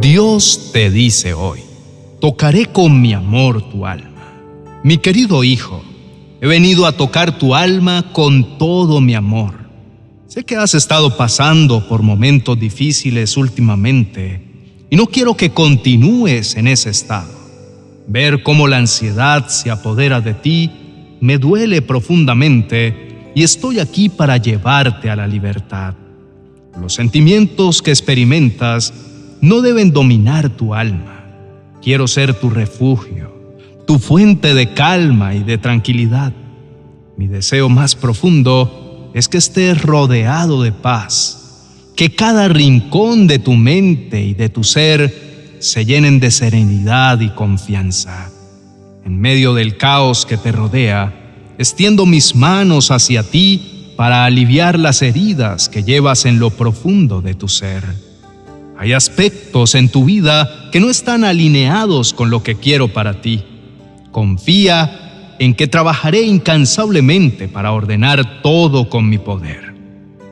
Dios te dice hoy, tocaré con mi amor tu alma. Mi querido hijo, he venido a tocar tu alma con todo mi amor. Sé que has estado pasando por momentos difíciles últimamente y no quiero que continúes en ese estado. Ver cómo la ansiedad se apodera de ti me duele profundamente y estoy aquí para llevarte a la libertad. Los sentimientos que experimentas no deben dominar tu alma. Quiero ser tu refugio, tu fuente de calma y de tranquilidad. Mi deseo más profundo es que estés rodeado de paz, que cada rincón de tu mente y de tu ser se llenen de serenidad y confianza. En medio del caos que te rodea, extiendo mis manos hacia ti para aliviar las heridas que llevas en lo profundo de tu ser. Hay aspectos en tu vida que no están alineados con lo que quiero para ti. Confía en que trabajaré incansablemente para ordenar todo con mi poder.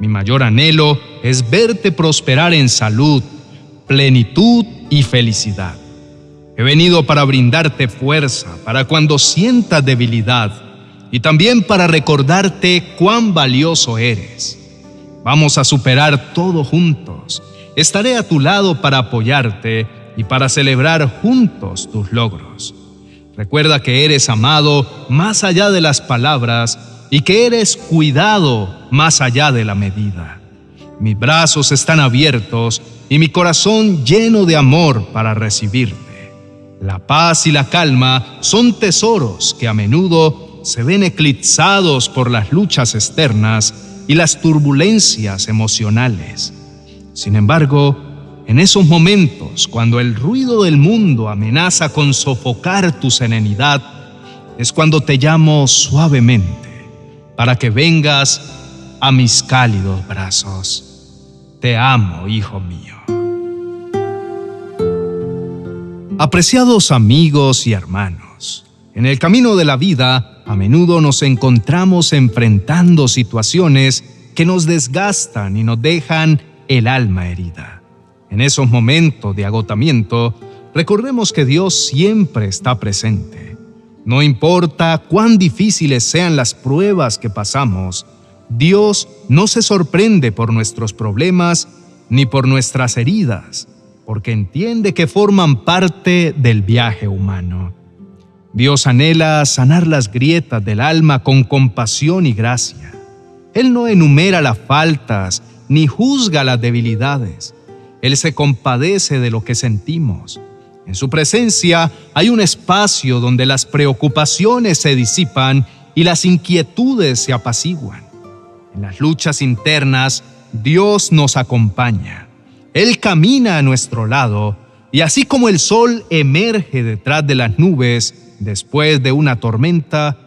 Mi mayor anhelo es verte prosperar en salud, plenitud y felicidad. He venido para brindarte fuerza para cuando sientas debilidad y también para recordarte cuán valioso eres. Vamos a superar todo juntos Estaré a tu lado para apoyarte y para celebrar juntos tus logros. Recuerda que eres amado más allá de las palabras y que eres cuidado más allá de la medida. Mis brazos están abiertos y mi corazón lleno de amor para recibirte. La paz y la calma son tesoros que a menudo se ven eclipsados por las luchas externas y las turbulencias emocionales. Sin embargo, en esos momentos, cuando el ruido del mundo amenaza con sofocar tu serenidad, es cuando te llamo suavemente para que vengas a mis cálidos brazos. Te amo, hijo mío. Apreciados amigos y hermanos, en el camino de la vida a menudo nos encontramos enfrentando situaciones que nos desgastan y nos dejan el alma herida. En esos momentos de agotamiento, recordemos que Dios siempre está presente. No importa cuán difíciles sean las pruebas que pasamos, Dios no se sorprende por nuestros problemas ni por nuestras heridas, porque entiende que forman parte del viaje humano. Dios anhela sanar las grietas del alma con compasión y gracia. Él no enumera las faltas ni juzga las debilidades. Él se compadece de lo que sentimos. En su presencia hay un espacio donde las preocupaciones se disipan y las inquietudes se apaciguan. En las luchas internas, Dios nos acompaña. Él camina a nuestro lado y así como el sol emerge detrás de las nubes después de una tormenta,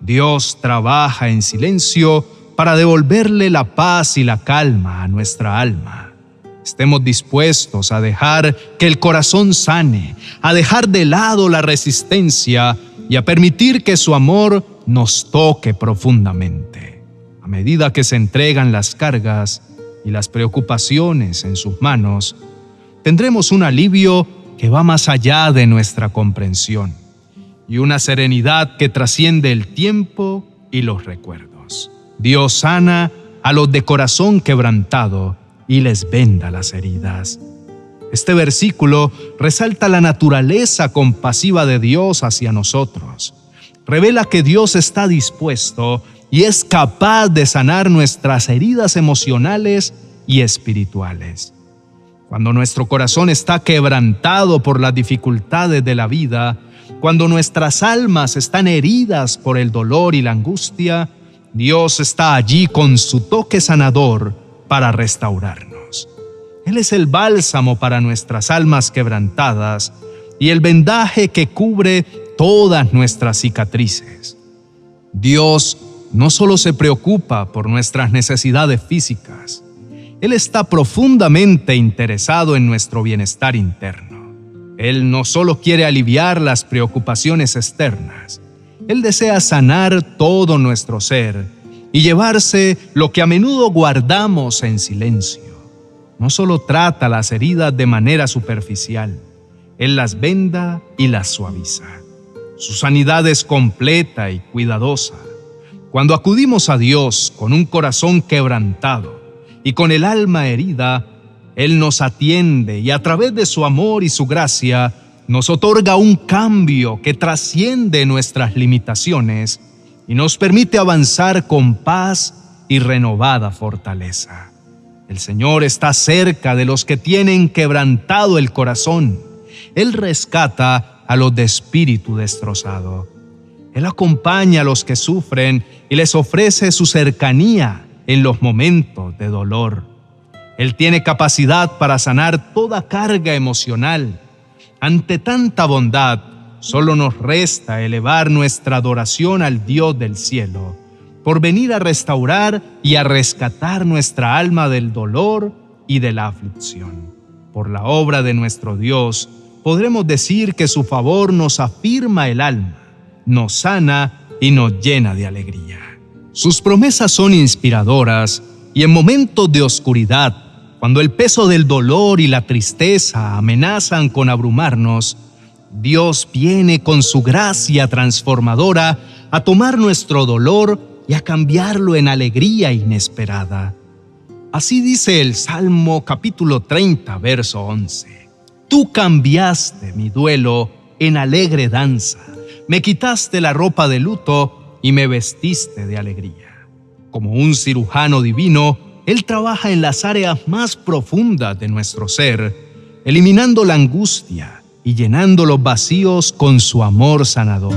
Dios trabaja en silencio para devolverle la paz y la calma a nuestra alma. Estemos dispuestos a dejar que el corazón sane, a dejar de lado la resistencia y a permitir que su amor nos toque profundamente. A medida que se entregan las cargas y las preocupaciones en sus manos, tendremos un alivio que va más allá de nuestra comprensión y una serenidad que trasciende el tiempo y los recuerdos. Dios sana a los de corazón quebrantado y les venda las heridas. Este versículo resalta la naturaleza compasiva de Dios hacia nosotros. Revela que Dios está dispuesto y es capaz de sanar nuestras heridas emocionales y espirituales. Cuando nuestro corazón está quebrantado por las dificultades de la vida, cuando nuestras almas están heridas por el dolor y la angustia, Dios está allí con su toque sanador para restaurarnos. Él es el bálsamo para nuestras almas quebrantadas y el vendaje que cubre todas nuestras cicatrices. Dios no solo se preocupa por nuestras necesidades físicas, Él está profundamente interesado en nuestro bienestar interno. Él no solo quiere aliviar las preocupaciones externas, él desea sanar todo nuestro ser y llevarse lo que a menudo guardamos en silencio. no solo trata las heridas de manera superficial, Él las venda y las suaviza. Su sanidad es completa y cuidadosa. Cuando acudimos a Dios con un corazón quebrantado y con el alma herida, Él nos atiende y a través de su amor y su gracia nos otorga un cambio que trasciende nuestras limitaciones y nos permite avanzar con paz y renovada fortaleza. El Señor está cerca de los que tienen quebrantado el corazón. Él rescata a los de espíritu destrozado. Él acompaña a los que sufren y les ofrece su cercanía en los momentos de dolor. Él tiene capacidad para sanar toda carga emocional. Ante tanta bondad, solo nos resta elevar nuestra adoración al Dios del cielo por venir a restaurar y a rescatar nuestra alma del dolor y de la aflicción. Por la obra de nuestro Dios, podremos decir que su favor nos afirma el alma, nos sana y nos llena de alegría. Sus promesas son inspiradoras y en momentos de oscuridad, cuando el peso del dolor y la tristeza amenazan con abrumarnos, Dios viene con su gracia transformadora a tomar nuestro dolor y a cambiarlo en alegría inesperada. Así dice el Salmo capítulo 30, verso 11. Tú cambiaste mi duelo en alegre danza, me quitaste la ropa de luto y me vestiste de alegría. Como un cirujano divino, Él trabaja en las áreas más profundas de nuestro ser, eliminando la angustia y llenando los vacíos con su amor sanador.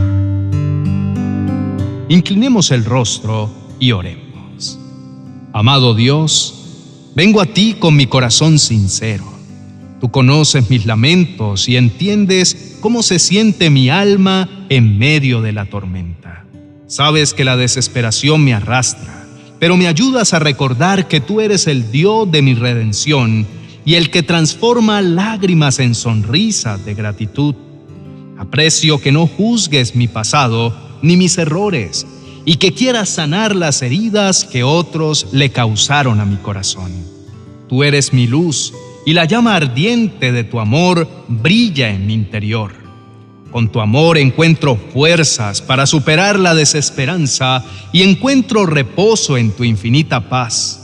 Inclinemos el rostro y oremos. Amado Dios, vengo a ti con mi corazón sincero. Tú conoces mis lamentos y entiendes cómo se siente mi alma en medio de la tormenta. Sabes que la desesperación me arrastra, pero me ayudas a recordar que tú eres el Dios de mi redención y el que transforma lágrimas en sonrisas de gratitud. Aprecio que no juzgues mi pasado, ni mis errores, y que quieras sanar las heridas que otros le causaron a mi corazón. Tú eres mi luz, y la llama ardiente de tu amor brilla en mi interior. Con tu amor encuentro fuerzas para superar la desesperanza y encuentro reposo en tu infinita paz.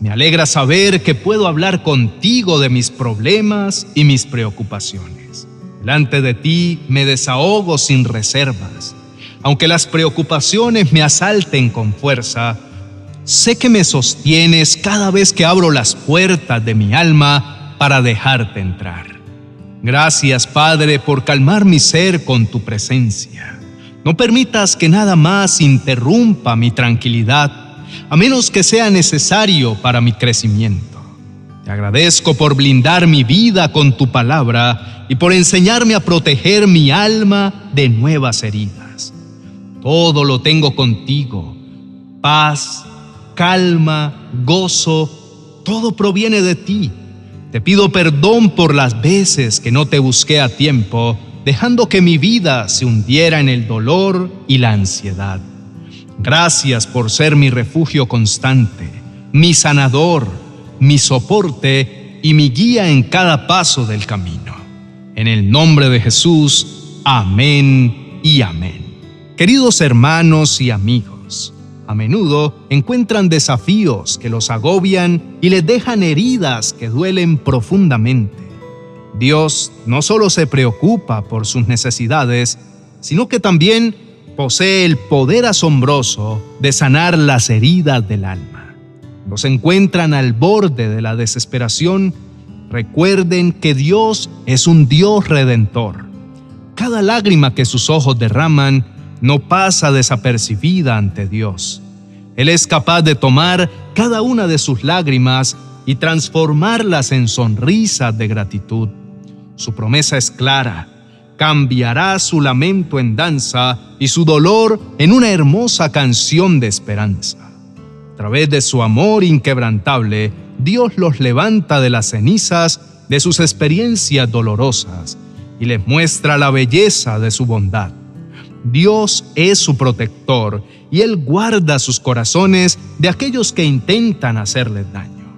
Me alegra saber que puedo hablar contigo de mis problemas y mis preocupaciones. Delante de ti me desahogo sin reservas aunque las preocupaciones me asalten con fuerza, sé que me sostienes cada vez que abro las puertas de mi alma para dejarte entrar. Gracias, Padre, por calmar mi ser con tu presencia. No permitas que nada más interrumpa mi tranquilidad, a menos que sea necesario para mi crecimiento. Te agradezco por blindar mi vida con tu palabra y por enseñarme a proteger mi alma de nuevas heridas. Todo lo tengo contigo. Paz, calma, gozo, todo proviene de ti. Te pido perdón por las veces que no te busqué a tiempo, dejando que mi vida se hundiera en el dolor y la ansiedad. Gracias por ser mi refugio constante, mi sanador, mi soporte y mi guía en cada paso del camino. En el nombre de Jesús, amén y amén. Queridos hermanos y amigos, a menudo encuentran desafíos que los agobian y les dejan heridas que duelen profundamente. Dios no solo se preocupa por sus necesidades, sino que también posee el poder asombroso de sanar las heridas del alma. Los encuentran al borde de la desesperación. Recuerden que Dios es un Dios redentor. Cada lágrima que sus ojos derraman no pasa desapercibida ante Dios. Él es capaz de tomar cada una de sus lágrimas y transformarlas en sonrisas de gratitud. Su promesa es clara. Cambiará su lamento en danza y su dolor en una hermosa canción de esperanza. A través de su amor inquebrantable, Dios los levanta de las cenizas de sus experiencias dolorosas y les muestra la belleza de su bondad. Dios es su protector y Él guarda sus corazones de aquellos que intentan hacerles daño.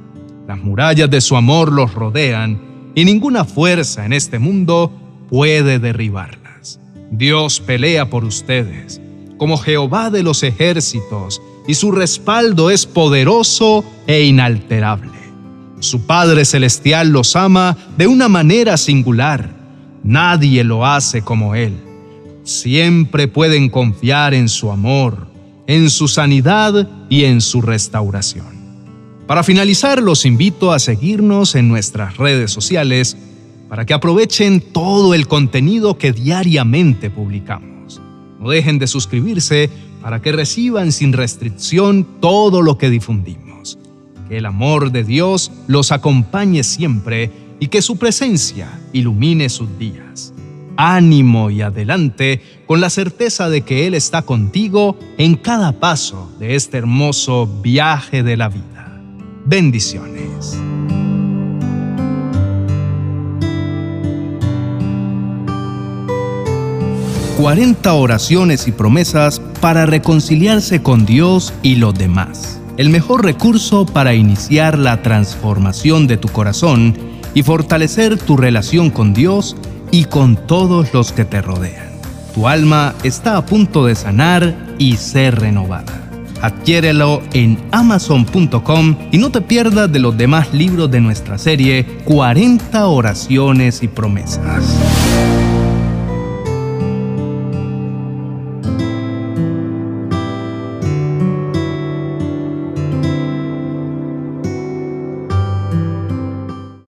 Las murallas de su amor los rodean y ninguna fuerza en este mundo puede derribarlas. Dios pelea por ustedes como Jehová de los ejércitos y su respaldo es poderoso e inalterable. Su Padre Celestial los ama de una manera singular. Nadie lo hace como Él. Siempre pueden confiar en su amor, en su sanidad y en su restauración. Para finalizar, los invito a seguirnos en nuestras redes sociales para que aprovechen todo el contenido que diariamente publicamos. No dejen de suscribirse para que reciban sin restricción todo lo que difundimos. Que el amor de Dios los acompañe siempre y que su presencia ilumine sus días. Ánimo y adelante con la certeza de que Él está contigo en cada paso de este hermoso viaje de la vida. Bendiciones. ...40 oraciones y promesas para reconciliarse con Dios y los demás. El mejor recurso para iniciar la transformación de tu corazón y fortalecer tu relación con Dios y con todos los que te rodean. Tu alma está a punto de sanar y ser renovada. Adquiérelo en amazon.com y no te pierdas de los demás libros de nuestra serie 40 oraciones y promesas.